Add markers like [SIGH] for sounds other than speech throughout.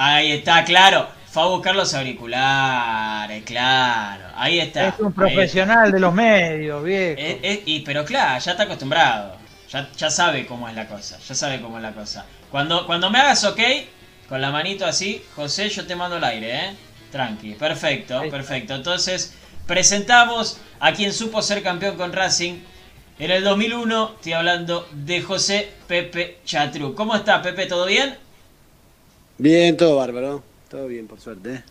Ahí está, claro. Fue a buscar los auriculares, claro. Ahí está. Es un profesional de los medios, viejo. y, pero claro, ya está acostumbrado. Ya, ya sabe cómo es la cosa. Ya sabe cómo es la cosa. Cuando, cuando me hagas ok, con la manito así, José, yo te mando el aire, ¿eh? Tranqui. Perfecto, perfecto. Entonces, presentamos a quien supo ser campeón con Racing en el 2001. Estoy hablando de José Pepe Chatru. ¿Cómo está, Pepe? ¿Todo bien? Bien, todo bárbaro. Todo bien, por suerte. ¿eh?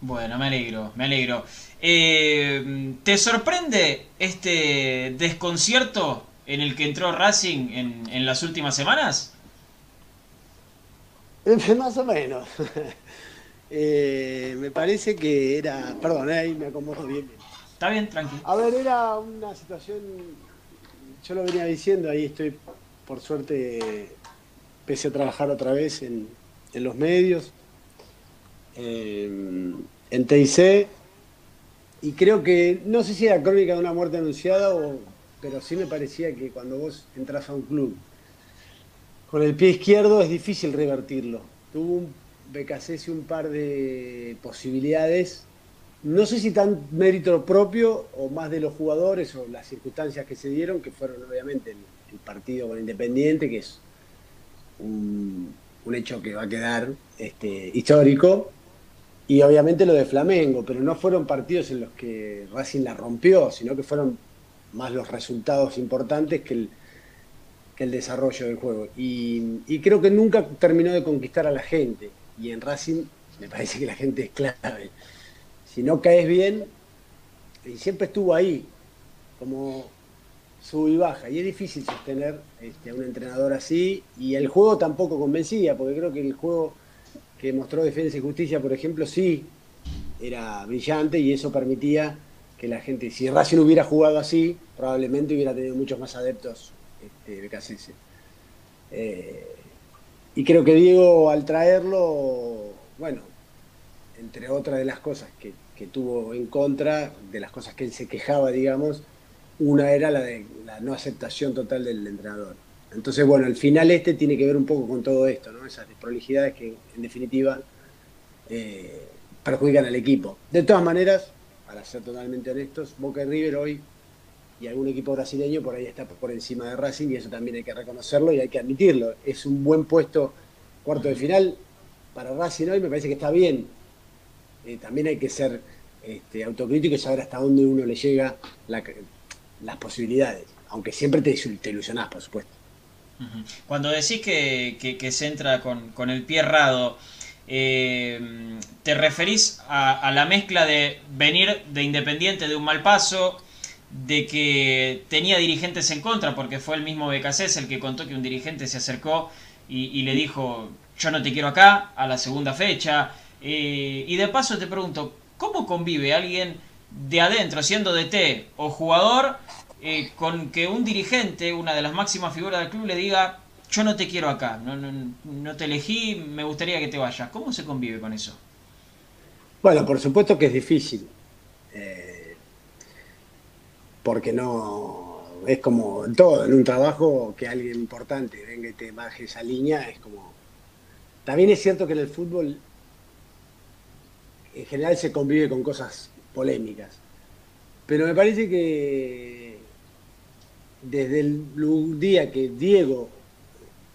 Bueno, me alegro, me alegro. Eh, ¿Te sorprende este desconcierto en el que entró Racing en, en las últimas semanas? [LAUGHS] Más o menos. [LAUGHS] Eh, me parece que era. Perdón, ahí me acomodo bien. Está bien, tranquilo. A ver, era una situación. Yo lo venía diciendo, ahí estoy, por suerte, pese a trabajar otra vez en, los medios, en TIC, y creo que, no sé si era crónica de una muerte anunciada, o, pero sí me parecía que cuando vos entras a un club con el pie izquierdo es difícil revertirlo. Tuvo un BKC un par de posibilidades, no sé si tan mérito propio o más de los jugadores o las circunstancias que se dieron, que fueron obviamente el, partido con Independiente, que es un, hecho que va a quedar este, histórico, y obviamente lo de Flamengo, pero no fueron partidos en los que Racing la rompió, sino que fueron más los resultados importantes que el, el desarrollo del juego. Y, creo que nunca terminó de conquistar a la gente. Y en Racing me parece que la gente es clave. Si no caes bien, y siempre estuvo ahí, como sub y baja. Y es difícil sostener este, un entrenador así. Y el juego tampoco convencía, porque creo que el juego que mostró Defensa y Justicia, por ejemplo, sí era brillante y eso permitía que la gente, si Racing hubiera jugado así, probablemente hubiera tenido muchos más adeptos este, eh, y creo que Diego al traerlo, bueno, entre otras de las cosas que, tuvo en contra, de las cosas que él se quejaba, digamos, una era la de la no aceptación total del entrenador. Entonces, bueno, al final este tiene que ver un poco con todo esto, ¿no? Esas desprolijidades que en definitiva eh, perjudican al equipo. De todas maneras, para ser totalmente honestos, Boca y River hoy y algún equipo brasileño por ahí está por encima de Racing y eso también hay que reconocerlo y hay que admitirlo. Es un buen puesto cuarto de final para Racing hoy, me parece que está bien. Eh, también hay que ser este, autocrítico y saber hasta dónde uno le llega las posibilidades, aunque siempre te, te ilusionás, por supuesto. Cuando decís que, se entra con, el pie errado, eh, ¿te referís a, la mezcla de venir de Independiente de un mal paso? de que tenía dirigentes en contra, porque fue el mismo Becasés el que contó que un dirigente se acercó y, le dijo, yo no te quiero acá, a la segunda fecha. Eh, y de paso te pregunto, ¿cómo convive alguien de adentro, siendo DT o jugador, eh, con que un dirigente, una de las máximas figuras del club, le diga, yo no te quiero acá, no, no te elegí, me gustaría que te vayas? ¿Cómo se convive con eso? Bueno, por supuesto que es difícil. Eh, porque no es como todo, en un trabajo que alguien importante venga y te baje esa línea, es como... También es cierto que en el fútbol en general se convive con cosas polémicas, pero me parece que desde el día que Diego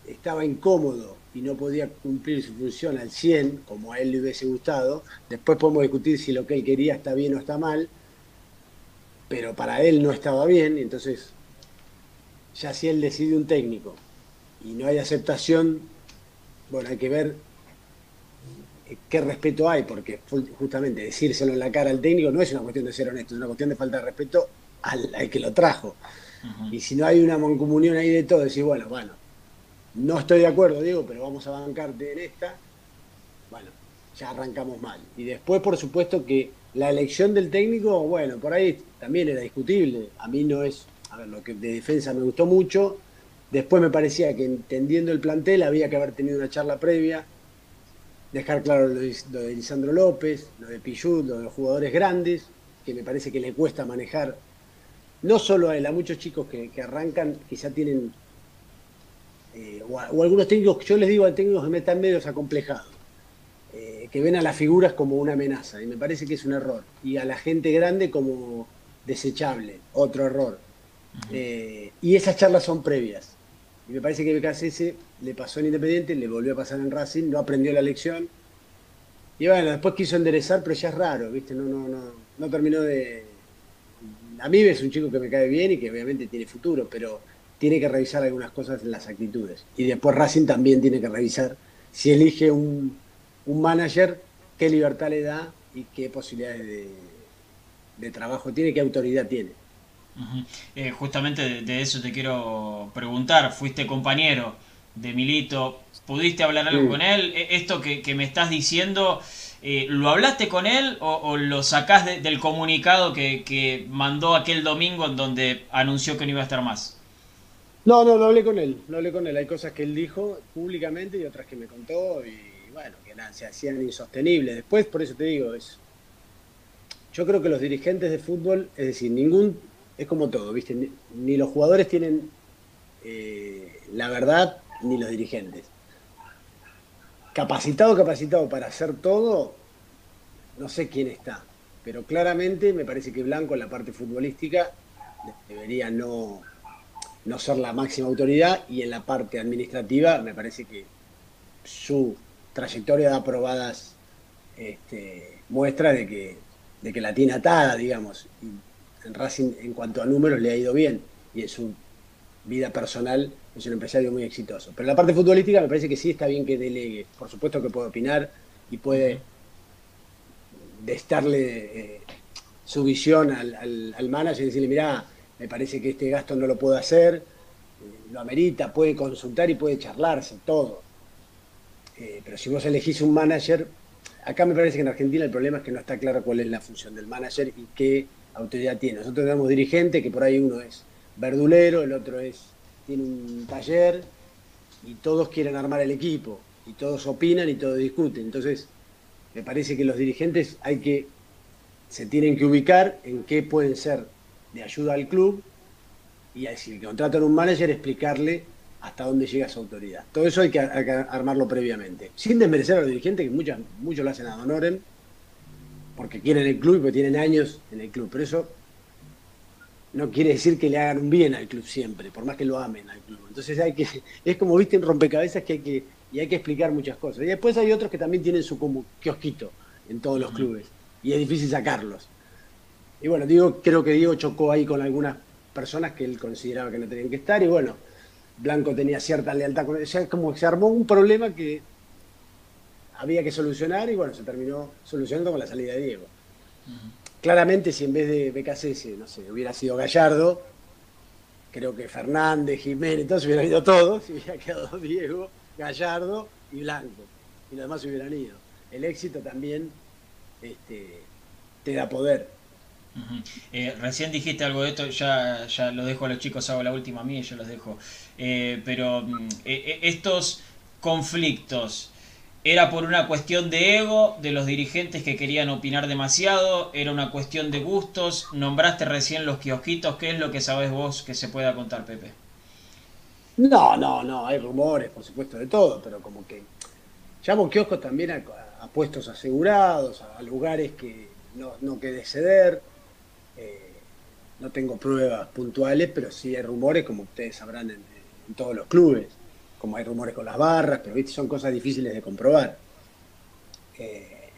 estaba incómodo y no podía cumplir su función al 100, como a él le hubiese gustado, después podemos discutir si lo que él quería está bien o está mal, pero para él no estaba bien, entonces ya si él decide un técnico y no hay aceptación, bueno, hay que ver qué respeto hay, porque justamente decírselo en la cara al técnico no es una cuestión de ser honesto, es una cuestión de falta de respeto al, que lo trajo. Y si no hay una mancomunión ahí de todo, decir, bueno, bueno, no estoy de acuerdo, Diego, pero vamos a bancarte en esta, bueno, ya arrancamos mal. Y después, por supuesto, que la elección del técnico, bueno, por ahí también era discutible. A mí no es, a ver, lo que de defensa me gustó mucho. Después me parecía que entendiendo el plantel había que haber tenido una charla previa, dejar claro lo de, Lisandro López, lo de Pichut, lo de los jugadores grandes, que me parece que le cuesta manejar, no solo a él, a muchos chicos que, arrancan, que ya tienen, eh, o, algunos técnicos, yo les digo a técnicos que me están medios acomplejados que ven a las figuras como una amenaza, y me parece que es un error, y a la gente grande como desechable, otro error. Eh, y esas charlas son previas. Y me parece que BKSS le pasó en Independiente, le volvió a pasar en Racing, no aprendió la lección. Y bueno, después quiso enderezar, pero ya es raro, ¿viste? No, no, no, no terminó de. A mí es un chico que me cae bien y que obviamente tiene futuro, pero tiene que revisar algunas cosas en las actitudes. Y después Racing también tiene que revisar si elige un, un manager, qué libertad le da y qué posibilidades de, de trabajo tiene, qué autoridad tiene. Eh, justamente de, eso te quiero preguntar. Fuiste compañero de Milito, ¿pudiste hablar algo con él? E, ¿Esto que, me estás diciendo, eh, ¿lo hablaste con él o, lo sacás del comunicado que, mandó aquel domingo en donde anunció que no iba a estar más? No, no, lo hablé con él, lo hablé con él. Hay cosas que él dijo públicamente y otras que me contó y bueno, que se hacían insostenibles. Después, por eso te digo, es, yo creo que los dirigentes de fútbol, es decir, ningún es como todo, ¿viste? Ni, los jugadores tienen eh, la verdad, ni los dirigentes. Capacitado, capacitado para hacer todo, no sé quién está, pero claramente me parece que Blanco en la parte futbolística debería no, no ser la máxima autoridad y en la parte administrativa me parece que su trayectoria da probadas este, muestras de que, de que la tiene atada, digamos en Racing en cuanto a números le ha ido bien y en su vida personal es un empresario muy exitoso. Pero la parte futbolística me parece que sí está bien que delegue. Por supuesto que puede opinar y puede destarle eh, su visión al, manager y decirle, mira, me parece que este gasto no lo puedo hacer, eh, lo amerita, puede consultar y puede charlarse, todo. Eh, pero si vos elegís un manager, acá me parece que en Argentina el problema es que no está claro cuál es la función del manager y qué autoridad tiene. Nosotros tenemos dirigentes que por ahí uno es verdulero, el otro es tiene un taller y todos quieren armar el equipo y todos opinan y todos discuten. Entonces, me parece que los dirigentes hay que se tienen que ubicar en qué pueden ser de ayuda al club y si contratan un manager explicarle hasta dónde llega su autoridad. Todo eso hay que, armarlo previamente. Sin desmerecer a los dirigentes, que muchos, muchos lo hacen a honoren, porque quieren el club y porque tienen años en el club. Pero eso no quiere decir que le hagan un bien al club siempre, por más que lo amen al club. Entonces hay que, [LAUGHS] es como viste en rompecabezas que hay que, y hay que explicar muchas cosas. Y después hay otros que también tienen su como kiosquito en todos los clubes. Y es difícil sacarlos. Y bueno, digo, creo que Diego chocó ahí con algunas personas que él consideraba que no tenían que estar. Y bueno, Blanco tenía cierta lealtad con él. O sea, como que se armó un problema que había que solucionar y bueno, se terminó solucionando con la salida de Diego. Claramente, si en vez de BKC, no sé, hubiera sido Gallardo, creo que Fernández, Jiménez, entonces hubieran ido todos y hubiera quedado [LAUGHS] Diego, Gallardo y Blanco. Y los demás hubieran ido. El éxito también este, te da poder. Eh, recién dijiste algo de esto, ya, ya lo dejo a los chicos, hago la última a mí y yo los dejo. Eh, pero mm, eh, estos conflictos ¿Era por una cuestión de ego de los dirigentes que querían opinar demasiado? ¿Era una cuestión de gustos? Nombraste recién los kiosquitos. ¿Qué es lo que sabes vos que se pueda contar, Pepe? No, no, no. Hay rumores, por supuesto, de todo, pero como que llamo kioscos también a, puestos asegurados, a, lugares que no, no quede ceder. Eh, no tengo pruebas puntuales, pero sí hay rumores, como ustedes sabrán, en todos los clubes como hay rumores con las barras, pero ¿viste? son cosas difíciles de comprobar. Eh,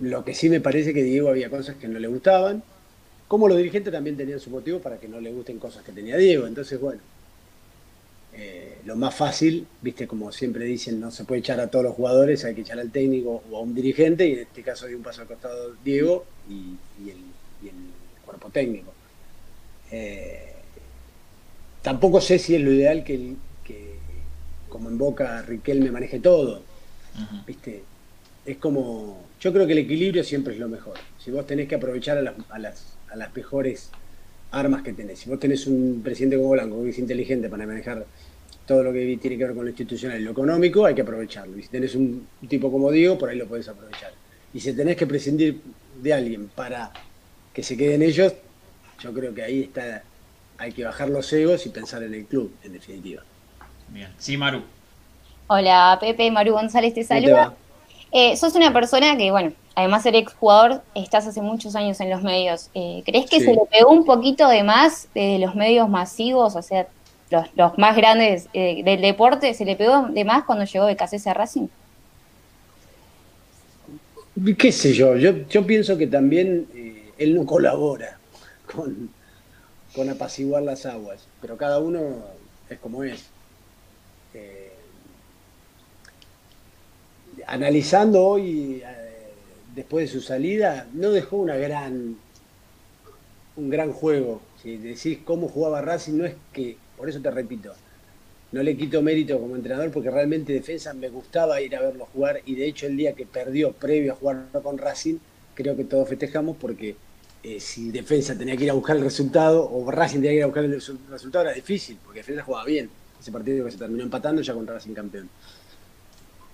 lo que sí me parece que Diego había cosas que no le gustaban, como los dirigentes también tenían su motivo para que no le gusten cosas que tenía Diego. Entonces, bueno, eh, lo más fácil, viste, como siempre dicen, no se puede echar a todos los jugadores, hay que echar al técnico o a un dirigente, y en este caso hay un paso al costado Diego y, el, cuerpo técnico. Eh, tampoco sé si es lo ideal que el, como en Boca Riquelme maneje todo. ¿Viste? Es como. Yo creo que el equilibrio siempre es lo mejor. Si vos tenés que aprovechar a las, a las, a las mejores armas que tenés. Si vos tenés un presidente como Blanco que es inteligente para manejar todo lo que tiene que ver con lo institucional y lo económico, hay que aprovecharlo. Y si tenés un tipo como Diego, por ahí lo podés aprovechar. Y si tenés que prescindir de alguien para que se queden ellos, yo creo que ahí está, hay que bajar los egos y pensar en el club, en definitiva. Bien. Sí, Maru. Hola, Pepe, Maru González te saluda. Eh, sos una persona que, bueno, además de ser exjugador, estás hace muchos años en los medios. Eh, ¿Crees que Sí. se le pegó un poquito de más de los medios masivos, o sea, los, los más grandes eh, del deporte, se le pegó de más cuando llegó Becasese a Racing? ¿Qué sé yo? Yo, yo pienso que también eh, él no colabora con, con apaciguar las aguas, pero cada uno es como es. Eh, analizando hoy, eh, después de su salida, no dejó una gran, un gran juego. Si decís cómo jugaba Racing, no es que, por eso te repito, no le quito mérito como entrenador porque realmente defensa me gustaba ir a verlo jugar y de hecho el día que perdió previo a jugar con Racing, creo que todos festejamos porque eh, si defensa tenía que ir a buscar el resultado o Racing tenía que ir a buscar el resu- resultado era difícil porque defensa jugaba bien. Ese partido que se terminó empatando ya contra Racing campeón.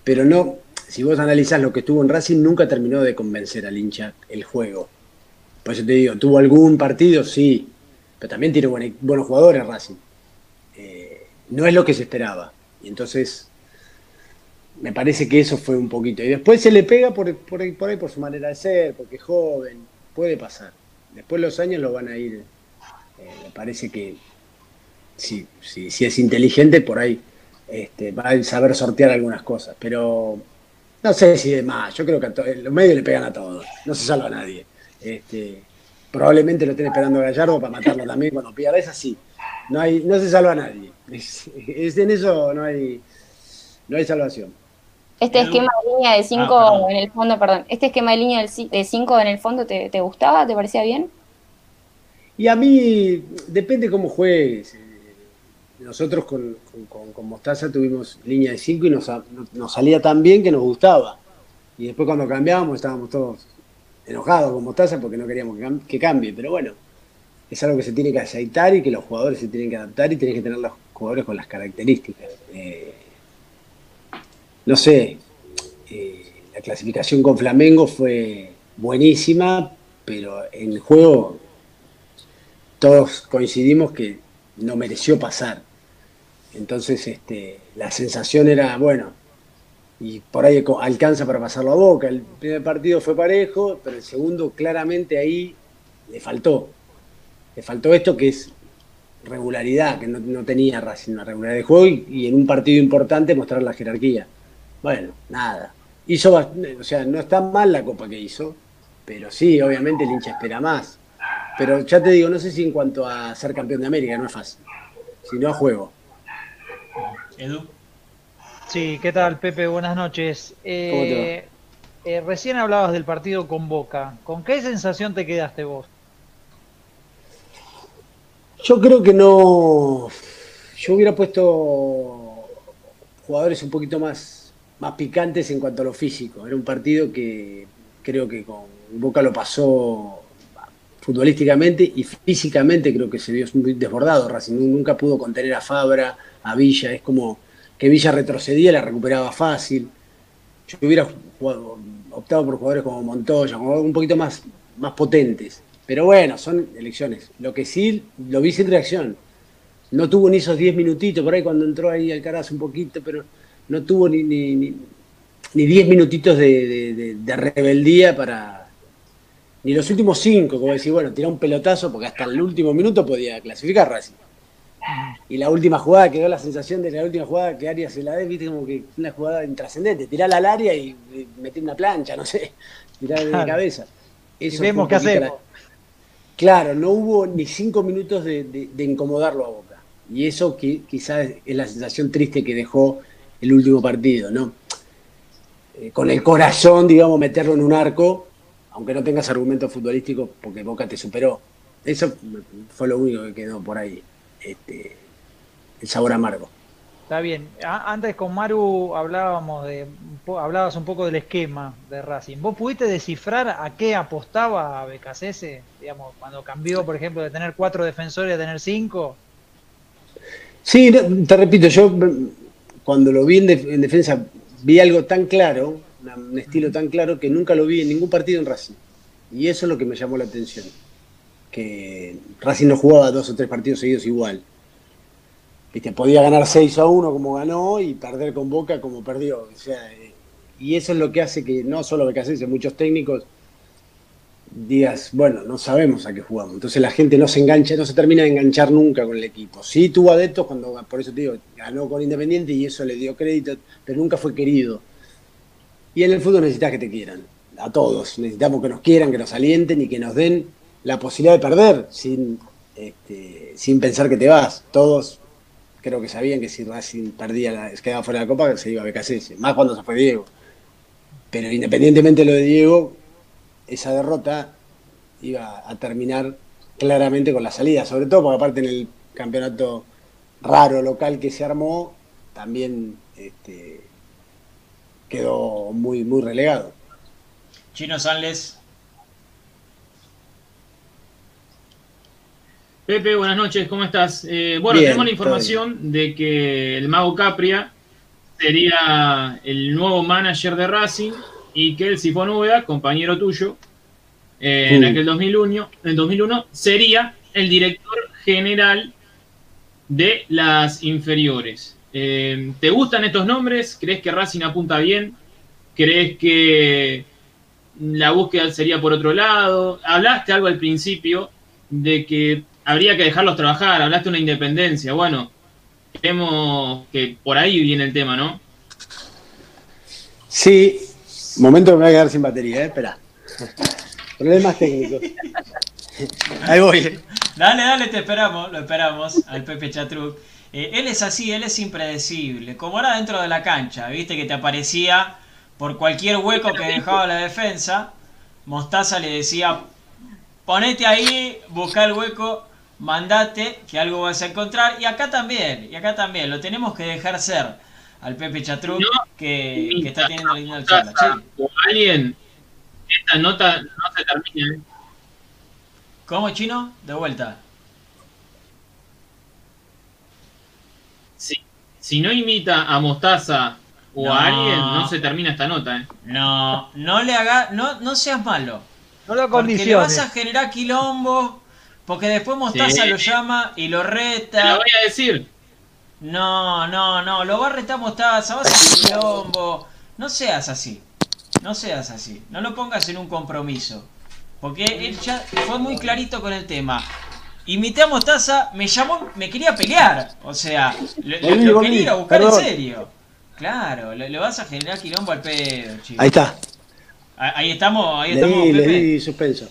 Pero no, si vos analizás lo que estuvo en Racing, nunca terminó de convencer al hincha el juego. Por eso te digo, ¿tuvo algún partido? Sí, pero también tiene buen- buenos jugadores Racing. Eh, no es lo que se esperaba. Y entonces, me parece que eso fue un poquito. Y después se le pega por, por, ahí, por ahí por su manera de ser, porque es joven, puede pasar. Después los años lo van a ir. eh, me parece que si, si, si es inteligente, por ahí este, va a saber sortear algunas cosas. Pero no sé si de más. Yo creo que a to- los medios le pegan a todos. No se salva a nadie. Este, probablemente lo estén esperando a Gallardo para matarlo también cuando pierda. Es así. No, hay, no se salva a nadie. Es, es- en eso no hay, no hay salvación. Este esquema de línea de 5 Ah, en el fondo, perdón, este esquema de línea de 5 en el fondo, ¿te, te gustaba? ¿Te parecía bien? Y a mí depende cómo juegues. Nosotros con, con, con- Mostaza tuvimos línea de 5 y nos, nos salía tan bien que nos gustaba. Y después cuando cambiábamos estábamos todos enojados con Mostaza porque no queríamos que cambie. Pero bueno, es algo que se tiene que aceitar y que los jugadores se tienen que adaptar y tenés que tener los jugadores con las características. Eh, no sé, eh, la clasificación con Flamengo fue buenísima, pero en el juego todos coincidimos que no mereció pasar. Entonces, este, la sensación era, bueno, y por ahí alcanza para pasarlo a boca. El primer partido fue parejo, pero el segundo claramente ahí le faltó. Le faltó esto que es regularidad, que no, tenía Racing, una regularidad de juego y, y en un partido importante mostrar la jerarquía. Bueno, nada. Hizo, o sea, no está mal la copa que hizo, pero sí, obviamente el hincha espera más. Pero ya te digo, no sé si en cuanto a ser campeón de América, no es fácil, sino a juego. Edu. Sí, ¿qué tal, Pepe? Buenas noches. Eh, eh, recién hablabas del partido con Boca. ¿Con qué sensación te quedaste vos? Yo creo que no. Yo hubiera puesto jugadores un poquito más, más picantes en cuanto a lo físico. Era un partido que creo que con Boca lo pasó futbolísticamente y físicamente creo que se vio muy desbordado. Racing nunca pudo contener a Fabra, a Villa. Es como que Villa retrocedía, la recuperaba fácil. Yo hubiera optado por jugadores como Montoya, un poquito más, más potentes. Pero bueno, son elecciones. Lo que sí lo vi sin reacción. No tuvo ni esos 10 minutitos, por ahí cuando entró ahí Alcaraz un poquito, pero no tuvo ni, ni, ni, ni 10 minutitos de, de- de- rebeldía para. Ni los últimos 5, como decir, bueno, tirá un pelotazo, porque hasta el último minuto podía clasificar Racing. Y la última jugada, quedó la sensación de la última jugada que Arias se la dé, viste, como que una jugada intrascendente. Tirala al área y, y metí una plancha, no sé, [LAUGHS] tirá de Claro. cabeza. Y Eso vemos fue qué hacemos. Claro, no hubo ni cinco minutos de, de- de incomodarlo a Boca. Y eso qui- quizás es la sensación triste que dejó el último partido, ¿no? Eh, con el corazón, digamos, meterlo en un arco, aunque no tengas argumentos futbolísticos, porque Boca te superó. Eso fue lo único que quedó por ahí, este, el sabor amargo. Está bien. Antes con Maru hablábamos de, hablabas un poco del esquema de Racing. ¿Vos pudiste descifrar a qué apostaba Becasese? Digamos, cuando cambió, por ejemplo, de tener cuatro defensores a tener cinco. Sí, te repito, yo mm, cuando lo vi en, def- en defensa vi algo tan claro, un estilo tan claro que nunca lo vi en ningún partido en Racing. Y eso es lo que me llamó la atención. Que Racing no jugaba dos o tres partidos seguidos igual. Viste, podía ganar 6 a 1 como ganó y perder con Boca como perdió. O sea, eh, y eso es lo que hace que no solo Becasese, muchos técnicos digas, bueno, no sabemos a qué jugamos. Entonces la gente no se engancha, no se termina de enganchar nunca con el equipo. Sí tuvo adeptos cuando, por eso te digo, ganó con Independiente y eso le dio crédito, pero nunca fue querido. Y en el fútbol necesitas que te quieran, a todos. Necesitamos que nos quieran, que nos alienten y que nos den la posibilidad de perder sin, este, sin pensar que te vas. Todos creo que sabían que si Racing perdía, la, quedaba fuera de la Copa, se iba a BKC, más cuando se fue Diego. Pero independientemente de lo de Diego, esa derrota iba a terminar claramente con la salida, sobre todo porque aparte en el campeonato raro local que se armó, también este, quedó muy, muy relegado. Chino Sanles. Pepe, buenas noches, ¿cómo estás? Eh, bueno, tenemos la información de que el mago Capria sería el nuevo manager de Racing y que el Sifón Úbeda, compañero tuyo, eh, en aquel 2001, en 2001, sería el director general de las inferiores. Eh, ¿Te gustan estos nombres? ¿Crees que Racing apunta bien? ¿Crees que la búsqueda sería por otro lado? Hablaste algo al principio de que habría que dejarlos trabajar, hablaste de una independencia. Bueno, creemos que por ahí viene el tema, ¿no? Sí, momento que me voy a quedar sin batería, ¿eh? espera. Problemas técnicos. [LAUGHS] Ahí voy. Dale, dale, te esperamos, lo esperamos al Pepe Chatruc. Eh, él es así, él es impredecible. Como era dentro de la cancha, viste que te aparecía por cualquier hueco que dejaba la defensa. Mostaza le decía, ponete ahí, busca el hueco, mandate, que algo vas a encontrar. Y acá también, y acá también, lo tenemos que dejar ser al Pepe Chatruc, que, está teniendo linda charla. O alguien, esta nota no se termina. ¿eh? ¿Cómo, chino? De vuelta. Si, si no imita a Mostaza o a alguien, no se termina esta nota. ¿eh? No, no le haga, no, no seas malo. No lo Porque le vas a generar quilombo, porque después Mostaza lo llama y lo reta. Te lo voy a decir. No, no, no, lo va a retar Mostaza, vas a hacer quilombo. No seas así. No seas así. No lo pongas en un compromiso. Porque él ya fue muy clarito con el tema. Imité a Mostaza, me llamó, me quería pelear. O sea, lo, quería ir a buscar en serio. Claro, le, vas a generar quilombo al pedo, chico. Ahí está. Ahí estamos, ahí le estamos. Di, le di suspenso.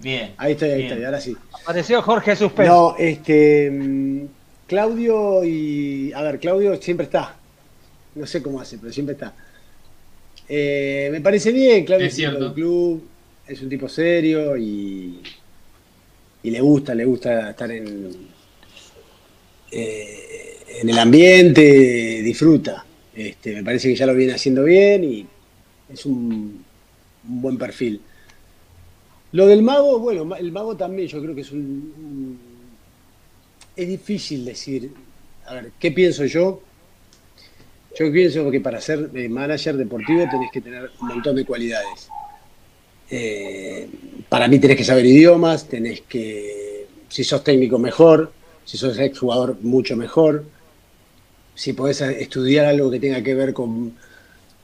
Bien. Ahí estoy, ahí estoy, ahora sí. Apareció Jorge Suspenso. No, este. Claudio y. A ver, Claudio siempre está. No sé cómo hace, pero siempre está. Eh, me parece bien, Claudio es, del club, es un tipo serio y, y le gusta, le gusta estar en, eh, en el ambiente, disfruta. Este, me parece que ya lo viene haciendo bien y es un, un buen perfil. Lo del mago, bueno, el mago también yo creo que es un es difícil decir, a ver, ¿qué pienso yo? Yo pienso que para ser eh, manager deportivo tenés que tener un montón de cualidades. Eh, para mí tenés que saber idiomas, tenés que, si sos técnico mejor, si sos exjugador mucho mejor, si podés estudiar algo que tenga que ver con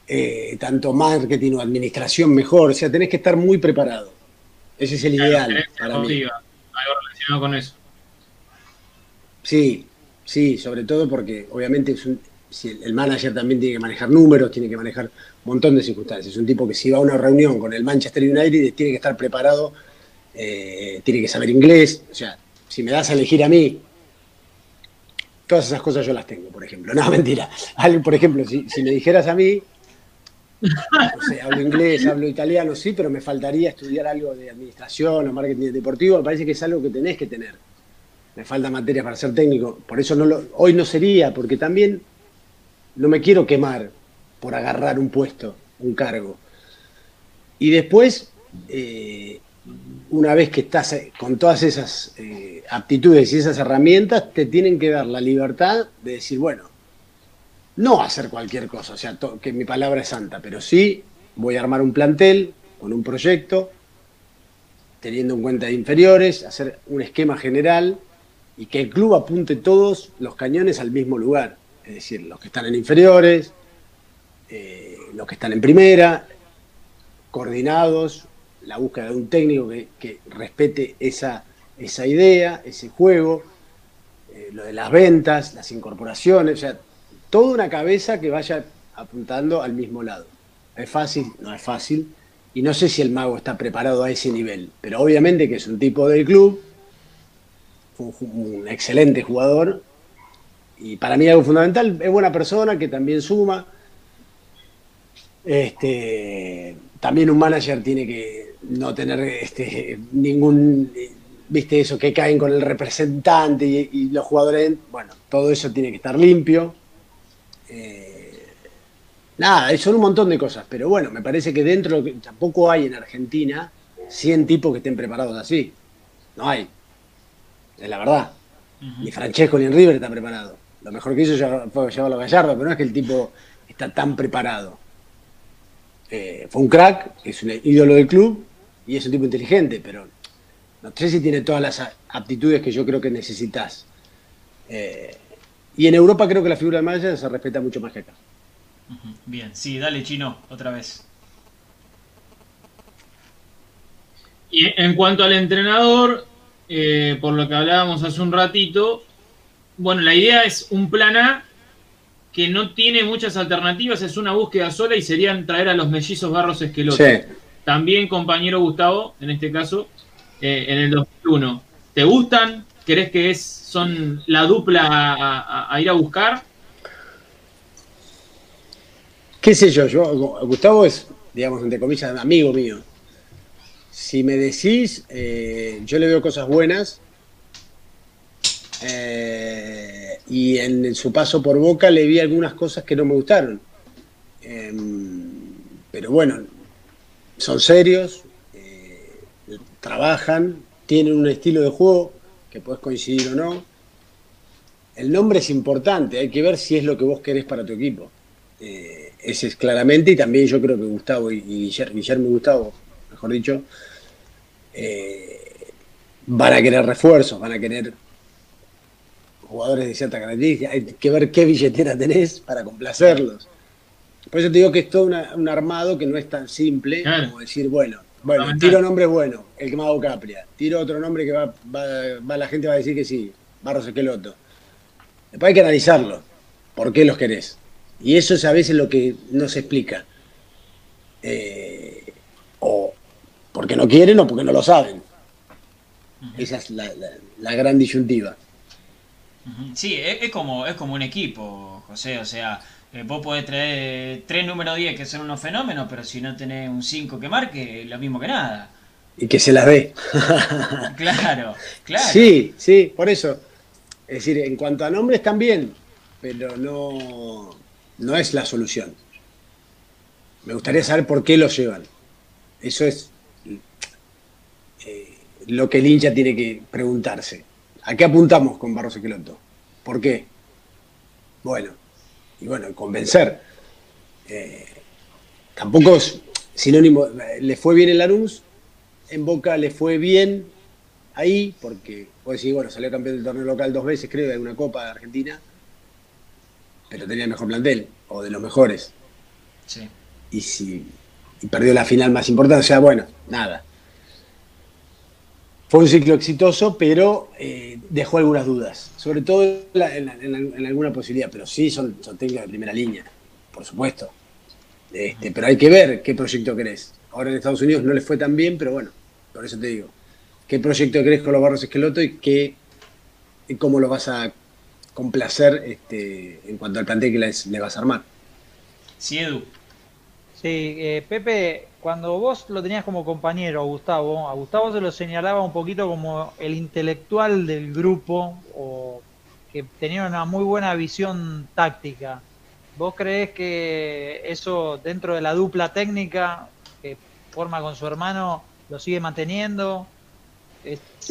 eh, tanto marketing o administración mejor, o sea, tenés que estar muy preparado. Ese es el ideal para mí. Algo relacionado con eso. Sí, sí, sobre todo porque obviamente es un, el manager también tiene que manejar números, tiene que manejar un montón de circunstancias. Es un tipo que si va a una reunión con el Manchester United tiene que estar preparado, eh, tiene que saber inglés. O sea, si me das a elegir a mí, todas esas cosas yo las tengo, por ejemplo. [LAUGHS] No, mentira. Por ejemplo, si, me dijeras a mí, no sé, hablo inglés, hablo italiano, sí, pero me faltaría estudiar algo de administración o marketing deportivo. Me parece que es algo que tenés que tener me falta materia para ser técnico, por eso no lo, hoy no sería, porque también no me quiero quemar por agarrar un puesto, un cargo. Y después, eh, una vez que estás eh, con todas esas eh, aptitudes y esas herramientas, te tienen que dar la libertad de decir, bueno, no hacer cualquier cosa, o sea, que mi palabra es santa, pero sí voy a armar un plantel con un proyecto, teniendo en cuenta de inferiores, hacer un esquema general y que el club apunte todos los cañones al mismo lugar. Es decir, los que están en inferiores, eh, los que están en primera, coordinados, la búsqueda de un técnico que, respete esa, esa, idea, ese juego, eh, lo de las ventas, las incorporaciones, o sea, toda una cabeza que vaya apuntando al mismo lado. ¿Es fácil? No es fácil. Y no sé si el mago está preparado a ese nivel, pero obviamente que es un tipo del club, un, excelente jugador, y para mí algo fundamental, es buena persona que también suma. Este, también un manager tiene que no tener este, ningún, viste, eso que caen con el representante y, los jugadores, bueno, todo eso tiene que estar limpio. Eh, nada, son un montón de cosas, pero bueno, me parece que dentro, tampoco hay en Argentina 100 tipos que estén preparados así. No hay. Es la verdad. Ni Francesco ni en River está preparado. Lo mejor que hizo fue llevarlo a Gallardo, pero no es que el tipo está tan preparado. Eh, fue un crack, es un ídolo del club y es un tipo inteligente, pero no sé si tiene todas las aptitudes que yo creo que necesitas. Eh, y en Europa creo que la figura de manager se respeta mucho más que acá. Bien, sí, dale chino, otra vez. Y en cuanto al entrenador, eh, por lo que hablábamos hace un ratito, bueno, la idea es un plan A que no tiene muchas alternativas, es una búsqueda sola y serían traer a los mellizos Barros Esqueloto. También compañero Gustavo, en este caso, eh, en el 2001. ¿Te gustan? ¿Crees que es, son la dupla a, ir a buscar? ¿Qué sé yo? yo? Gustavo es, digamos, entre comillas, amigo mío. Si me decís, eh, yo le veo cosas buenas. Eh, y en, su paso por Boca le vi algunas cosas que no me gustaron. Em, pero bueno, son serios, eh, trabajan, tienen un estilo de juego que puedes coincidir o no. El nombre es importante, hay que ver si es lo que vos querés para tu equipo. Eh, ese es claramente, y también yo creo que Gustavo y, Guillermo, y Gustavo, mejor dicho, eh, van a querer refuerzos, van a querer jugadores de cierta característica, hay que ver qué billetera tenés para complacerlos. Por eso te digo que es todo un armado que no es tan simple como decir, bueno, bueno, tiro nombre bueno, el que me hago Capria, tiro otro nombre que va, va, la gente va a decir que sí, Barros Esqueloto. Después hay que analizarlo, por qué los querés. Y eso es a veces lo que no se explica. Eh, o porque no quieren o porque no lo saben. Esa es la gran disyuntiva. Sí, es, como, es como un equipo, José. O sea, eh, vos podés traer tres número 10 que son unos fenómenos, pero si no tenés un 5 que marque, lo mismo que nada. Y que se las ve. [LAUGHS] claro, claro. Sí, sí, por eso. Es decir, en cuanto a nombres también, pero no, no es la solución. Me gustaría saber por qué lo llevan. Eso es eh, lo que el hincha tiene que preguntarse. ¿A qué apuntamos con Barros Esqueloto? ¿Por qué? Bueno, y bueno, convencer. Eh, tampoco es sinónimo, le fue bien en Lanús, en Boca le fue bien ahí, porque puedo decir, bueno, salió campeón del torneo local dos veces, creo, de una Copa de Argentina, pero tenía el mejor plantel, o de los mejores. Sí. Y si y perdió la final más importante, o sea, bueno, nada. Fue un ciclo exitoso, pero eh, dejó algunas dudas, sobre todo en, alguna posibilidad, pero sí son, son técnicos de primera línea, por supuesto. Este, pero hay que ver qué proyecto querés. Ahora en Estados Unidos no les fue tan bien, pero bueno, por eso te digo, qué proyecto querés con los Barros Esqueloto y cómo lo vas a complacer este, en cuanto al plantel que le vas a armar. Sí, Edu. Sí, eh, Pepe, cuando vos lo tenías como compañero, Gustavo, a Gustavo se lo señalaba un poquito como el intelectual del grupo o que tenía una muy buena visión táctica. ¿Vos creés que eso dentro de la dupla técnica que forma con su hermano lo sigue manteniendo?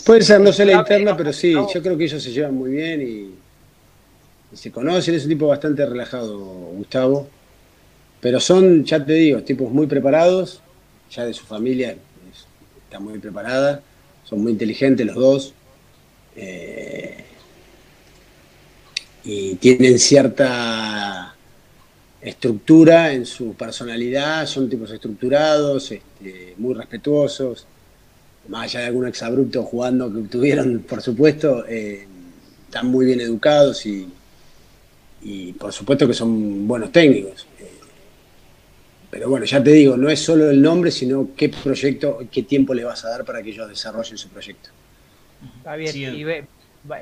Puede ser, no sé la interna, pero sí, yo creo que ellos se llevan muy bien y, y se conocen, es un tipo bastante relajado, Gustavo. Pero son, ya te digo, tipos muy preparados, ya de su familia está muy preparada, son muy inteligentes los dos. Eh, y tienen cierta estructura en su personalidad, son tipos estructurados, este, muy respetuosos, más allá de algún exabrupto jugando que tuvieron, [LAUGHS] por supuesto, eh, están muy bien educados y, y, por supuesto que son buenos técnicos. Eh, pero bueno, ya te digo, no es solo el nombre, sino qué proyecto, qué tiempo le vas a dar para que ellos desarrollen su proyecto. Está bien, y ve,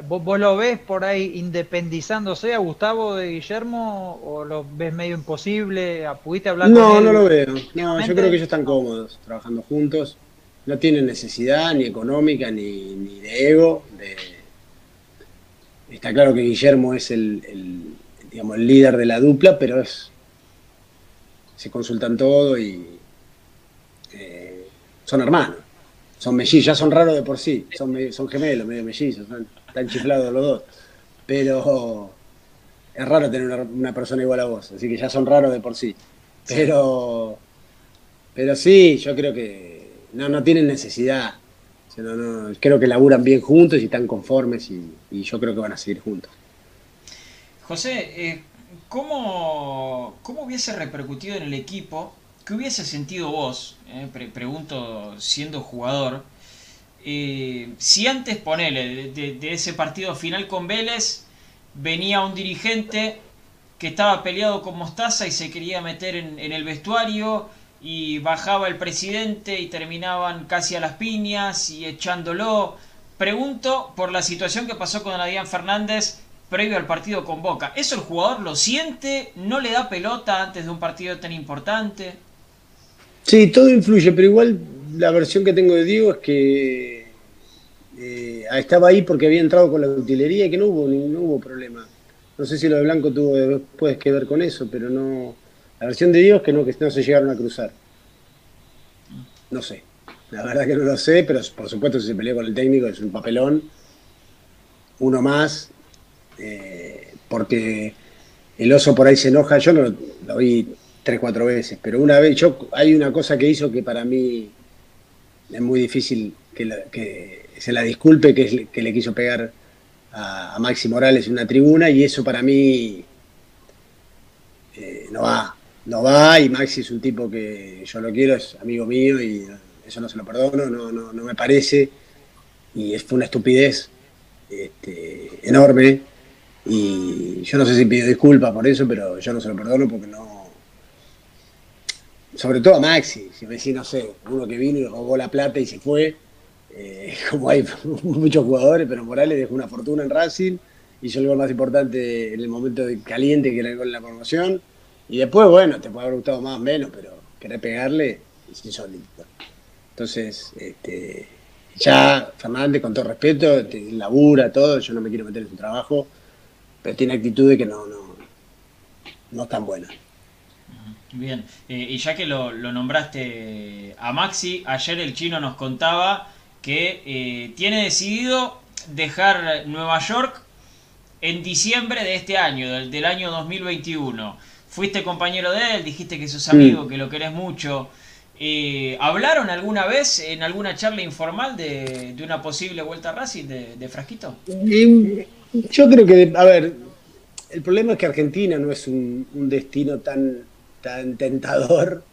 ¿Vos, lo ves por ahí independizándose a Gustavo de Guillermo o lo ves medio imposible? ¿Pudiste hablar no, con él? No, no lo veo. No, yo creo que ellos están cómodos trabajando juntos. No tienen necesidad ni económica ni, ni de ego. Está claro que Guillermo es el, digamos, el líder de la dupla, pero es se consultan todo y eh, son hermanos. Son mellizos, ya son raros de por sí. Son, son gemelos, medio mellizos están chiflados los dos. Pero es raro tener una, persona igual a vos, así que ya son raros de por sí. Pero, pero sí, yo creo que no, no tienen necesidad. creo que laburan bien juntos y están conformes y, yo creo que van a seguir juntos. José, eh, ¿cómo, ¿cómo, hubiese repercutido en el equipo? ¿Qué hubiese sentido vos? Eh, pregunto siendo jugador eh, si antes, ponele, de, ese partido final con Vélez, venía un dirigente que estaba peleado con Mostaza y se quería meter en, el vestuario y bajaba el presidente y terminaban casi a las piñas y echándolo. Pregunto por la situación que pasó con Adrián Fernández previo al partido con Boca. ¿Eso el jugador lo siente? ¿No le da pelota antes de un partido tan importante? Sí, todo influye, pero igual la versión que tengo de Diego es que eh, estaba ahí porque había entrado con la utilería y que no hubo, no hubo problema. No sé si lo de Blanco tuvo después que ver con eso, pero no. La versión de Diego es que no, que no se llegaron a cruzar. No sé. La verdad que no lo sé, pero por supuesto si se peleó con el técnico es un papelón. Uno más. Eh, porque el oso por ahí se enoja. Yo no lo vi tres, cuatro veces, pero una vez, yo hay una cosa que hizo que para mí es muy difícil que, se la disculpe, que, que le quiso pegar a, Maxi Morales en una tribuna y eso para mí eh, no va, no va y Maxi es un tipo que yo lo quiero, es amigo mío y eso no se lo perdono, no, no, no me parece y fue una estupidez este, enorme y yo no sé si pido disculpas por eso, pero yo no se lo perdono porque no, sobre todo a Maxi, si me decís, no sé, uno que vino y robó la plata y se fue, eh, [LAUGHS] como hay [LAUGHS] muchos jugadores, pero Morales dejó una fortuna en Racing, hizo el gol más importante en el momento caliente que era el gol en la promoción, y después, bueno, te puede haber gustado más o menos, pero querer pegarle es insólito. Entonces, este, ya Fernández, con todo respeto, labura, todo, yo no me quiero meter en su trabajo, pero tiene actitudes que no, no, no están buenas. Bien, eh, y ya que lo, nombraste a Maxi, ayer el chino nos contaba que eh, tiene decidido dejar Nueva York en diciembre de este año, del, año 2021. Fuiste compañero de él, dijiste que sos amigo, que lo querés mucho. Eh, ¿Hablaron alguna vez en alguna charla informal de, una posible vuelta a Racing de, Frasquito? Yo creo que, a ver, el problema es que Argentina no es un destino tan tan tentador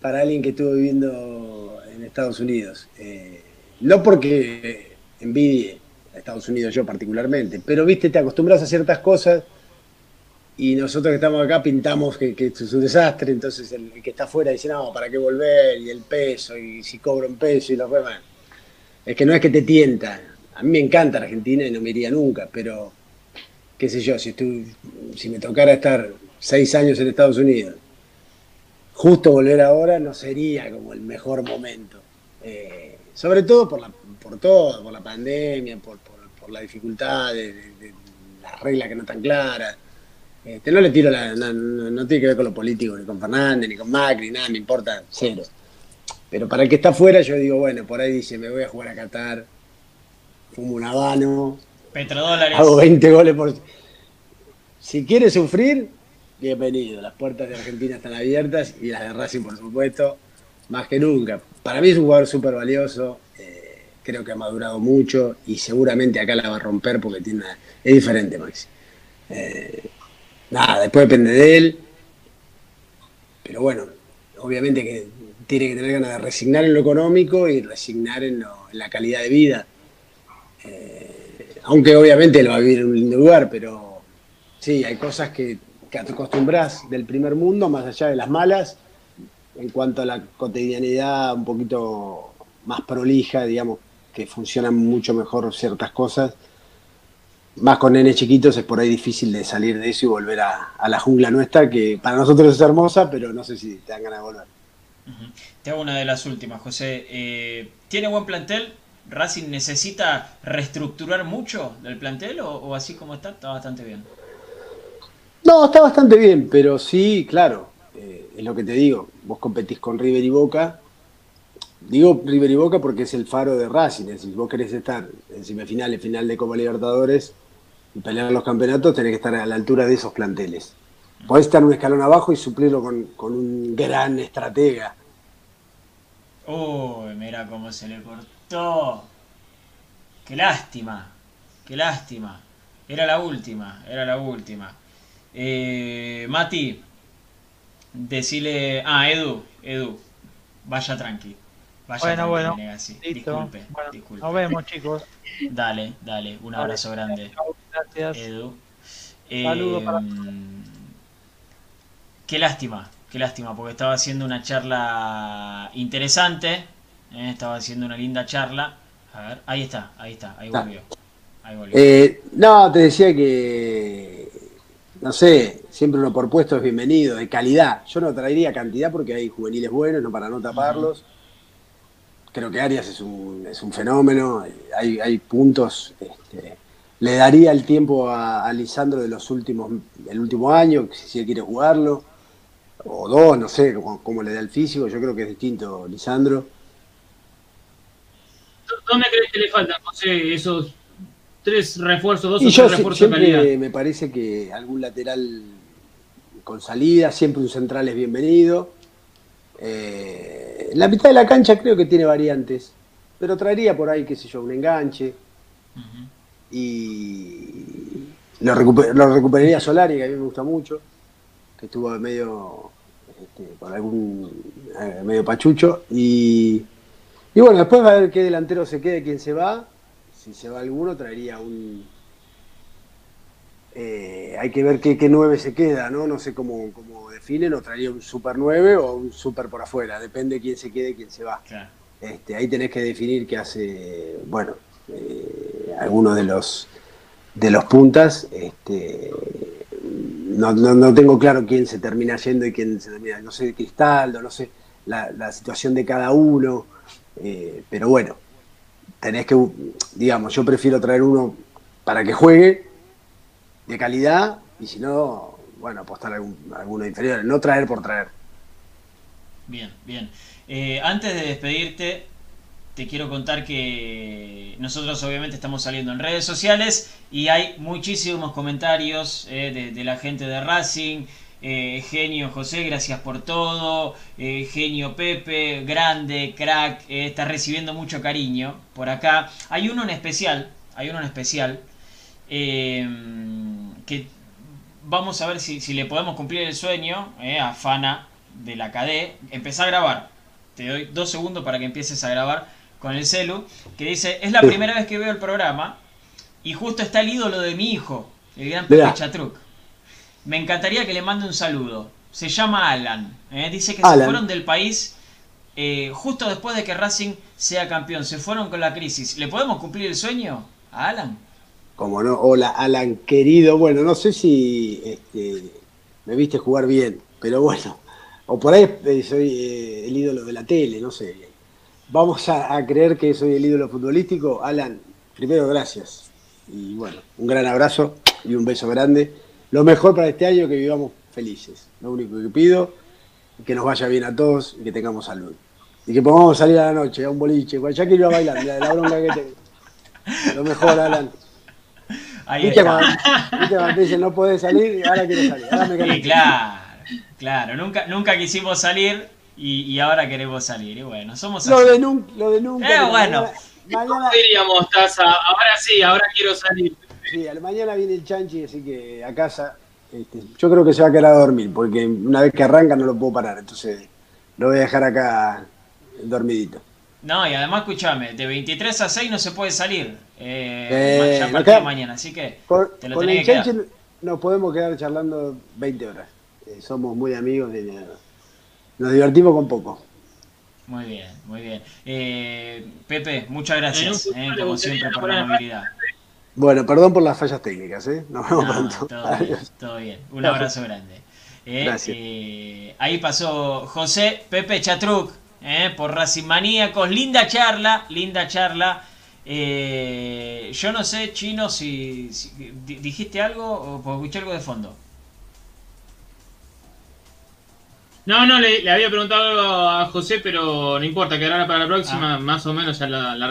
para alguien que estuvo viviendo en Estados Unidos. Eh, no porque envidie a Estados Unidos yo particularmente, pero viste, te acostumbras a ciertas cosas y nosotros que estamos acá pintamos que, esto es un desastre, entonces el, que está afuera dice, no, ¿para qué volver? Y el peso, y si cobro un peso y lo bueno. Es que no es que te tienta. A mí me encanta Argentina y no me iría nunca, pero qué sé yo, si, si me tocara estar seis años en Estados Unidos justo volver ahora no sería como el mejor momento. Eh, sobre todo por, la, por todo, por la pandemia, por, la dificultad de, las reglas que no están claras. Este, no le tiro la. No, tiene que ver con lo político, ni con Fernández, ni con Macri, nada, me importa, cero. Pero para el que está afuera, yo digo, bueno, por ahí dice, me voy a jugar a Qatar, fumo un habano, petrodólares. Hago 20 goles por. Si quiere sufrir, bienvenido. Las puertas de Argentina están abiertas y las de Racing, por supuesto, más que nunca. Para mí es un jugador súper valioso. Eh, creo que ha madurado mucho y seguramente acá la va a romper porque tiene es diferente, Maxi. Eh, nada, después depende de él. pero bueno, obviamente que tiene que tener ganas de resignar en lo económico y resignar en, la calidad de vida. Eh, aunque obviamente lo va a vivir en un lindo lugar, pero sí, hay cosas que, te acostumbras del primer mundo, más allá de las malas, en cuanto a la cotidianidad un poquito más prolija, digamos, que funcionan mucho mejor ciertas cosas. Más con nenes chiquitos es por ahí difícil de salir de eso y volver a, la jungla nuestra, que para nosotros es hermosa, pero no sé si te dan ganas de volver. Te hago una de las últimas, José. Eh, ¿Tiene buen plantel? ¿Racing necesita reestructurar mucho del plantel o, así como está, está bastante bien? No, está bastante bien, pero sí, claro, eh, es lo que te digo. Vos competís con River y Boca Digo River y Boca porque es el faro de Racing. Si vos querés estar en semifinales, final de Copa Libertadores y pelear los campeonatos, tenés que estar a la altura de esos planteles. Podés estar un escalón abajo y suplirlo con, un gran estratega. Uy, mira cómo se le cortó. Qué lástima, qué lástima. Era la última, era la última. Eh, Mati, decile... Ah, Edu, Edu, vaya tranqui bueno, bueno. Disculpe, Nos vemos, chicos. Dale, dale. Un abrazo grande. Gracias. Edu. Saludos para em, Qué lástima, qué lástima, porque estaba haciendo una charla interesante. Eh, estaba haciendo una linda charla. A ver, ahí está, ahí está, ahí volvió. Ahí volvió. Eh, no, te decía que, no sé, siempre uno por puesto es bienvenido, de calidad. Yo no traería cantidad porque hay juveniles buenos, no para no taparlos creo que Arias es un, es un fenómeno, hay, hay puntos, este, le daría el tiempo a, Lisandro de los últimos, el último año, si él quiere jugarlo, o dos, no sé cómo, le da el físico, yo creo que es distinto Lisandro. ¿Dónde crees que le faltan, José, esos tres refuerzos, dos o tres refuerzos de calidad? Me parece que algún lateral con salida, siempre un central es bienvenido. Eh, la mitad de la cancha creo que tiene variantes, pero traería por ahí, qué sé yo, un enganche. Y lo, recuperaría Solari, que a mí me gusta mucho, que estuvo medio este, por algún eh, medio pachucho. Y, y bueno, después va a ver qué delantero se quede, quién se va. Si se va alguno, traería un, eh, hay que ver qué, qué 9 se queda, ¿no? No sé cómo, cómo, definen, o traería un super 9 o un super por afuera, depende quién se quede, quién se va. Este, ahí tenés que definir qué hace, bueno, eh, alguno de los de los puntas. Este, no, no, tengo claro quién se termina yendo y quién se termina, no sé, Cristaldo, no sé, la, situación de cada uno, eh, pero bueno, tenés que, digamos, yo prefiero traer uno para que juegue de calidad y si no, bueno, apostar a, algún, alguno inferior, no traer por traer. Bien, bien. Eh, antes de despedirte, te quiero contar que nosotros obviamente estamos saliendo en redes sociales y hay muchísimos comentarios eh, de, la gente de Racing. Eh, genio José, gracias por todo. genio Pepe, grande, crack, está recibiendo mucho cariño por acá. Hay uno en especial, hay uno en especial que vamos a ver si, le podemos cumplir el sueño eh, a Fana de la KD. Empezá a grabar. Te doy dos segundos para que empieces a grabar con el celu. Que dice, es la primera vez que veo el programa y justo está el ídolo de mi hijo, el gran Pepe Chatruc. Me encantaría que le mande un saludo. Se llama Alan. Eh. Dice que se fueron del país eh, justo después de que Racing sea campeón. Se fueron con la crisis. ¿Le podemos cumplir el sueño a Alan? Como no, hola Alan, querido. Bueno, no sé si este, me viste jugar bien, pero bueno, o por ahí eh, soy eh, el ídolo de la tele, no sé. Vamos a, creer que soy el ídolo futbolístico. Alan, primero gracias. Y bueno, un gran abrazo y un beso grande. Lo mejor para este año que vivamos felices. Lo único que pido, que nos vaya bien a todos y que tengamos salud. Y que podamos salir a la noche a un boliche. Ya quiero ir a bailar, la, la bronca que tengo. Lo mejor, Alan. Ahí está. no puede salir y ahora quiere salir. Ahora claro, claro. Nunca, nunca quisimos salir y, ahora queremos salir. Y bueno, somos Lo de, nunca. Lo de nunca. Eh, bueno. Mañana, diríamos, Taza? Ahora sí, ahora quiero salir. Sí, mañana viene el chanchi, así que a casa Este, yo creo que se va a quedar a dormir, porque una vez que arranca no lo puedo parar, entonces lo voy a dejar acá dormidito. No, y además escúchame, de 23 a 6 no se puede salir. Eh, ya a partir de mañana, así que te lo tenés que quedar. Nos podemos quedar charlando 20 horas. Eh, somos muy amigos y nos divertimos con poco. Muy bien, muy bien. Eh, Pepe, muchas gracias, eh, como siempre, por la movilidad. Bueno, perdón por las fallas técnicas, ¿eh? Nos vemos pronto. Todo bien, todo bien. Un abrazo grande. Gracias. ahí pasó José Pepe Chatruc, por Racing Maníacos. Linda charla, linda charla. yo no sé, Chino, si, dijiste algo o escuché algo de fondo. No, no, le, había preguntado a José, pero no importa, que ahora para la próxima, ah. más o menos ya la, la